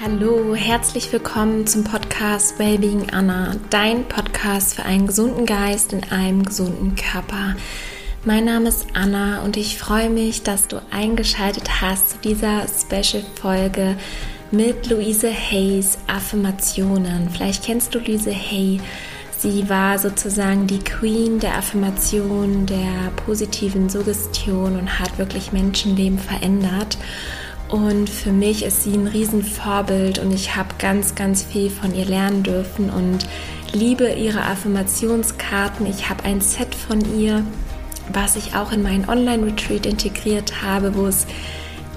Hallo, herzlich willkommen zum Podcast Wellbeing Anna, dein Podcast für einen gesunden Geist in einem gesunden Körper. Mein Name ist Anna und ich freue mich, dass du eingeschaltet hast zu dieser Special-Folge mit Luise Hayes Affirmationen. Vielleicht kennst du Luise Hay. Sie war sozusagen die Queen der Affirmation, der positiven Suggestion und hat wirklich Menschenleben verändert. Und für mich ist sie ein Riesenvorbild und ich habe ganz, ganz viel von ihr lernen dürfen und liebe ihre Affirmationskarten. Ich habe ein Set von ihr, was ich auch in meinen Online-Retreat integriert habe, wo es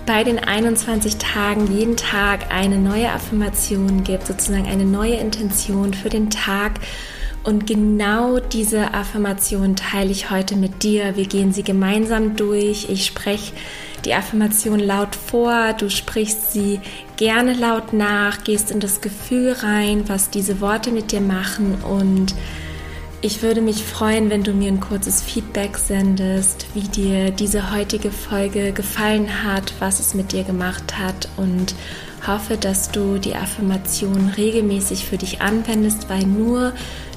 bei den 21 Tagen jeden Tag eine neue Affirmation gibt, sozusagen eine neue Intention für den Tag. Und genau diese Affirmation teile ich heute mit dir. Wir gehen sie gemeinsam durch. Ich spreche die Affirmation laut vor, du sprichst sie gerne laut nach, gehst in das Gefühl rein, was diese Worte mit dir machen. Und ich würde mich freuen, wenn du mir ein kurzes Feedback sendest, wie dir diese heutige Folge gefallen hat, was es mit dir gemacht hat. Und hoffe, dass du die Affirmation regelmäßig für dich anwendest, weil nur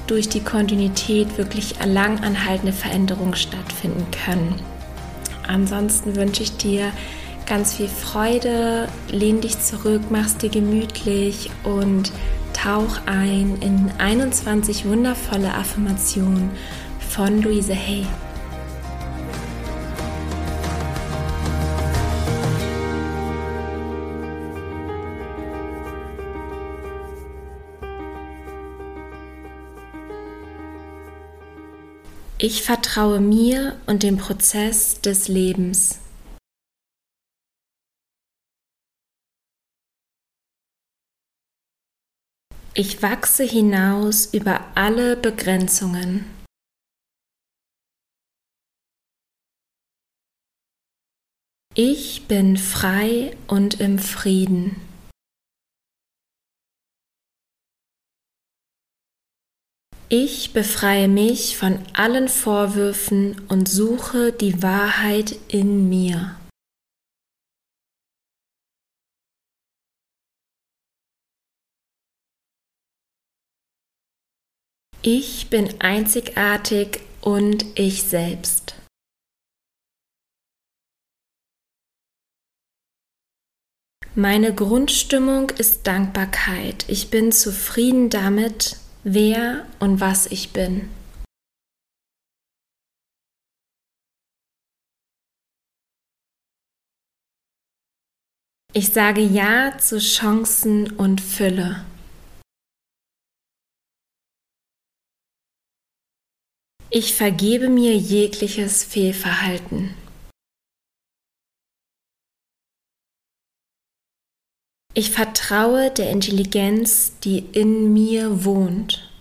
durch die Kontinuität wirklich langanhaltende Veränderungen stattfinden können. Ansonsten wünsche ich dir ganz viel Freude, lehn dich zurück, mach's dir gemütlich und tauch ein in 21 wundervolle Affirmationen von Louise Hay. Ich vertraue mir und dem Prozess des Lebens. Ich wachse hinaus über alle Begrenzungen. Ich bin frei und im Frieden. Ich befreie mich von allen Vorwürfen und suche die Wahrheit in mir. Ich bin einzigartig und ich selbst. Meine Grundstimmung ist Dankbarkeit. Ich bin zufrieden damit, wer und was ich bin. Ich sage Ja zu Chancen und Fülle. Ich vergebe mir jegliches Fehlverhalten. Ich vertraue der Intelligenz, die in mir wohnt.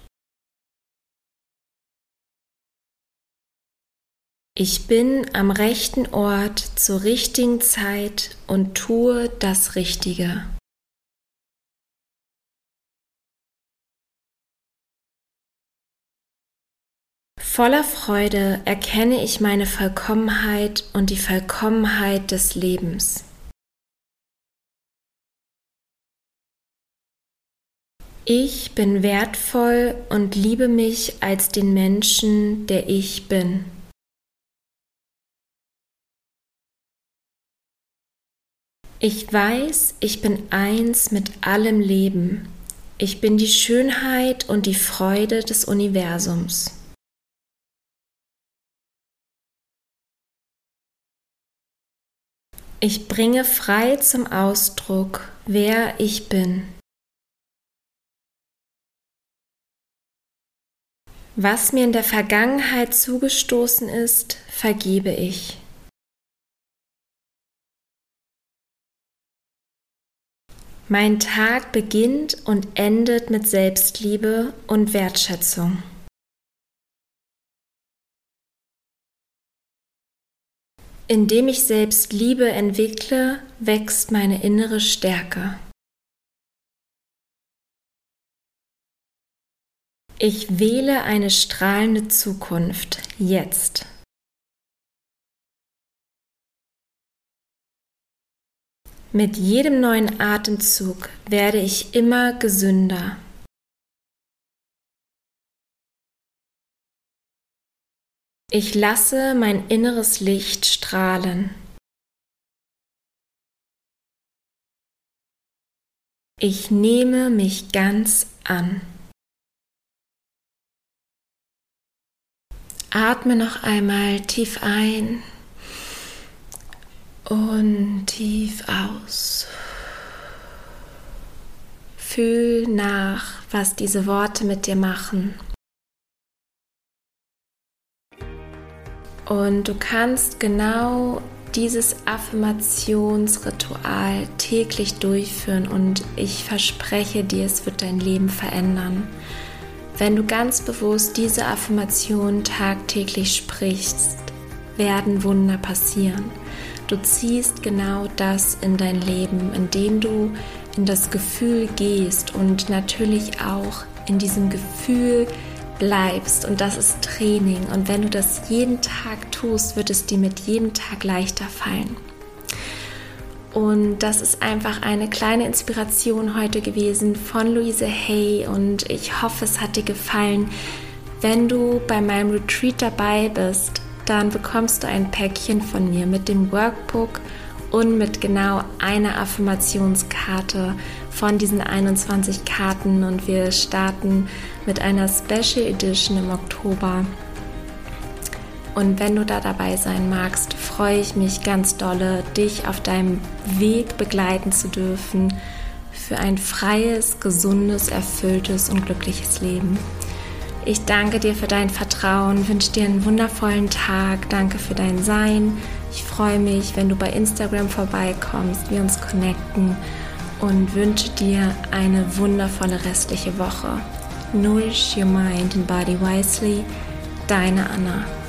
Ich bin am rechten Ort zur richtigen Zeit und tue das Richtige. Voller Freude erkenne ich meine Vollkommenheit und die Vollkommenheit des Lebens. Ich bin wertvoll und liebe mich als den Menschen, der ich bin. Ich weiß, ich bin eins mit allem Leben. Ich bin die Schönheit und die Freude des Universums. Ich bringe frei zum Ausdruck, wer ich bin. Was mir in der Vergangenheit zugestoßen ist, vergebe ich. Mein Tag beginnt und endet mit Selbstliebe und Wertschätzung. Indem ich Selbstliebe entwickle, wächst meine innere Stärke. Ich wähle eine strahlende Zukunft jetzt. Mit jedem neuen Atemzug werde ich immer gesünder. Ich lasse mein inneres Licht strahlen. Ich nehme mich ganz an. Atme noch einmal tief ein und tief aus. Fühl nach, was diese Worte mit dir machen. Und du kannst genau dieses Affirmationsritual täglich durchführen und ich verspreche dir, es wird dein Leben verändern. Wenn du ganz bewusst diese Affirmation tagtäglich sprichst, werden Wunder passieren. Du ziehst genau das in dein Leben, indem du in das Gefühl gehst und natürlich auch in diesem Gefühl bleibst. Und das ist Training. Und wenn du das jeden Tag tust, wird es dir mit jedem Tag leichter fallen. Und das ist einfach eine kleine Inspiration heute gewesen von Luise Hay und ich hoffe, es hat dir gefallen. Wenn du bei meinem Retreat dabei bist, dann bekommst du ein Päckchen von mir mit dem Workbook und mit genau einer Affirmationskarte von diesen 21 Karten und wir starten mit einer Special Edition im Oktober. Und wenn du da dabei sein magst, freue ich mich ganz dolle, dich auf deinem Weg begleiten zu dürfen für ein freies, gesundes, erfülltes und glückliches Leben. Ich danke dir für dein Vertrauen, wünsche dir einen wundervollen Tag, danke für dein Sein. Ich freue mich, wenn du bei Instagram vorbeikommst, wir uns connecten und wünsche dir eine wundervolle restliche Woche. Nourish your mind and body wisely. Deine Anna.